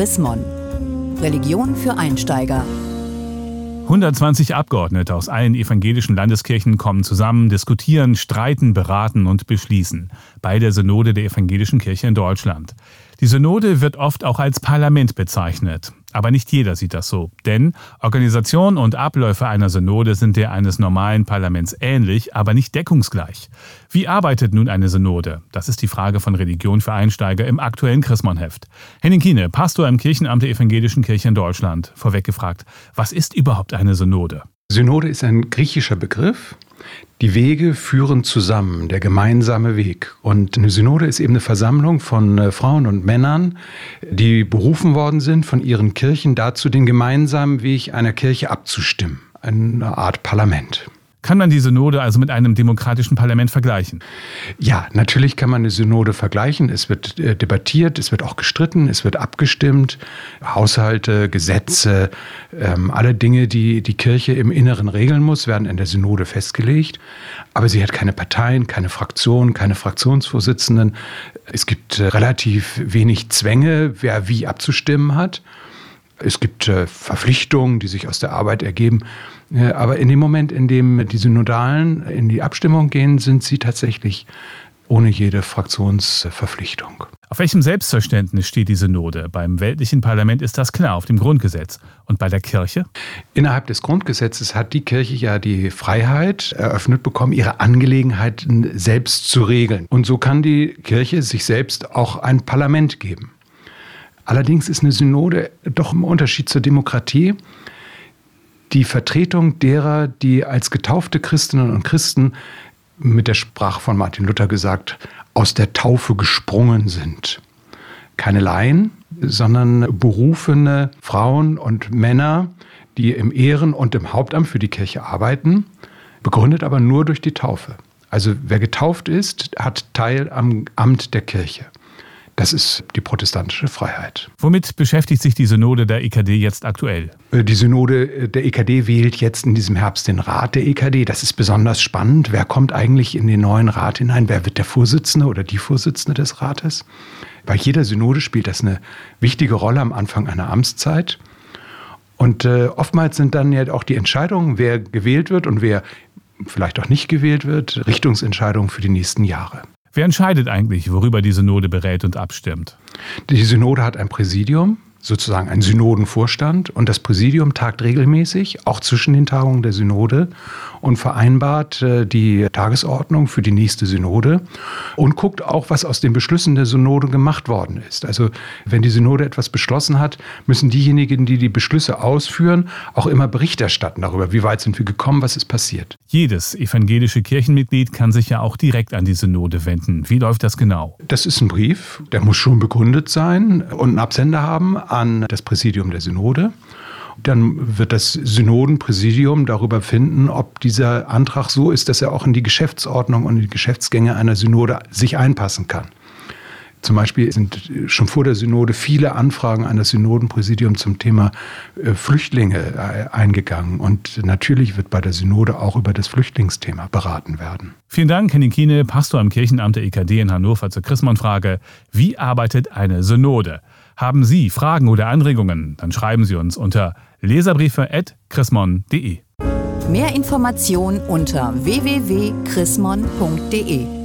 Chrismon. Religion für Einsteiger. 120 Abgeordnete aus allen evangelischen Landeskirchen kommen zusammen, diskutieren, streiten, beraten und beschließen bei der Synode der evangelischen Kirche in Deutschland. Die Synode wird oft auch als Parlament bezeichnet. Aber nicht jeder sieht das so. Denn Organisation und Abläufe einer Synode sind der eines normalen Parlaments ähnlich, aber nicht deckungsgleich. Wie arbeitet nun eine Synode? Das ist die Frage von Religion für Einsteiger im aktuellen Chrismon-Heft. Henning Kiene, Pastor im Kirchenamt der Evangelischen Kirche in Deutschland. Vorweg gefragt, was ist überhaupt eine Synode? Synode ist ein griechischer Begriff. Die Wege führen zusammen, der gemeinsame Weg. Und eine Synode ist eben eine Versammlung von äh, Frauen und Männern, die berufen worden sind von ihren Kirchen dazu, den gemeinsamen Weg einer Kirche abzustimmen. Eine Art Parlament. Kann man die Synode also mit einem demokratischen Parlament vergleichen? Ja, natürlich kann man eine Synode vergleichen. Es wird äh, debattiert, es wird auch gestritten, es wird abgestimmt. Haushalte, Gesetze, ähm, alle Dinge, die die Kirche im Inneren regeln muss, werden in der Synode festgelegt. Aber sie hat keine Parteien, keine Fraktionen, keine Fraktionsvorsitzenden. Es gibt äh, relativ wenig Zwänge, wer wie abzustimmen hat. Es gibt äh, Verpflichtungen, die sich aus der Arbeit ergeben. Aber in dem Moment, in dem die Synodalen in die Abstimmung gehen, sind sie tatsächlich ohne jede Fraktionsverpflichtung. Auf welchem Selbstverständnis steht die Synode? Beim weltlichen Parlament ist das klar, auf dem Grundgesetz. Und bei der Kirche? Innerhalb des Grundgesetzes hat die Kirche ja die Freiheit eröffnet bekommen, ihre Angelegenheiten selbst zu regeln. Und so kann die Kirche sich selbst auch ein Parlament geben. Allerdings ist eine Synode doch im Unterschied zur Demokratie die Vertretung derer, die als getaufte Christinnen und Christen mit der Sprache von Martin Luther gesagt, aus der Taufe gesprungen sind. Keine Laien, sondern berufene Frauen und Männer, die im Ehren- und im Hauptamt für die Kirche arbeiten, begründet aber nur durch die Taufe. Also wer getauft ist, hat Teil am Amt der Kirche. Das ist die protestantische Freiheit. Womit beschäftigt sich die Synode der EKD jetzt aktuell? Äh, die Synode äh, der EKD wählt jetzt in diesem Herbst den Rat der EKD. Das ist besonders spannend. Wer kommt eigentlich in den neuen Rat hinein? Wer wird der Vorsitzende oder die Vorsitzende des Rates? Bei jeder Synode spielt das eine wichtige Rolle am Anfang einer Amtszeit. Und äh, oftmals sind dann ja auch die Entscheidungen, wer gewählt wird und wer vielleicht auch nicht gewählt wird, Richtungsentscheidungen für die nächsten Jahre. Wer entscheidet eigentlich, worüber die Synode berät und abstimmt? Die Synode hat ein Präsidium, sozusagen ein Synodenvorstand und das Präsidium tagt regelmäßig, auch zwischen den Tagungen der Synode und vereinbart äh, die Tagesordnung für die nächste Synode und guckt auch, was aus den Beschlüssen der Synode gemacht worden ist. Also wenn die Synode etwas beschlossen hat, müssen diejenigen, die die Beschlüsse ausführen, auch immer Bericht erstatten darüber, wie weit sind wir gekommen, was ist passiert. Jedes evangelische Kirchenmitglied kann sich ja auch direkt an die Synode wenden. Wie läuft das genau? Das ist ein Brief, der muss schon begründet sein und einen Absender haben an das Präsidium der Synode. Dann wird das Synodenpräsidium darüber finden, ob dieser Antrag so ist, dass er auch in die Geschäftsordnung und die Geschäftsgänge einer Synode sich einpassen kann. Zum Beispiel sind schon vor der Synode viele Anfragen an das Synodenpräsidium zum Thema äh, Flüchtlinge äh, eingegangen. Und natürlich wird bei der Synode auch über das Flüchtlingsthema beraten werden. Vielen Dank, Henning Kiene, Pastor im Kirchenamt der EKD in Hannover zur Chrismon-Frage. Wie arbeitet eine Synode? Haben Sie Fragen oder Anregungen? Dann schreiben Sie uns unter leserbriefe.chrismon.de. Mehr Informationen unter www.chrismon.de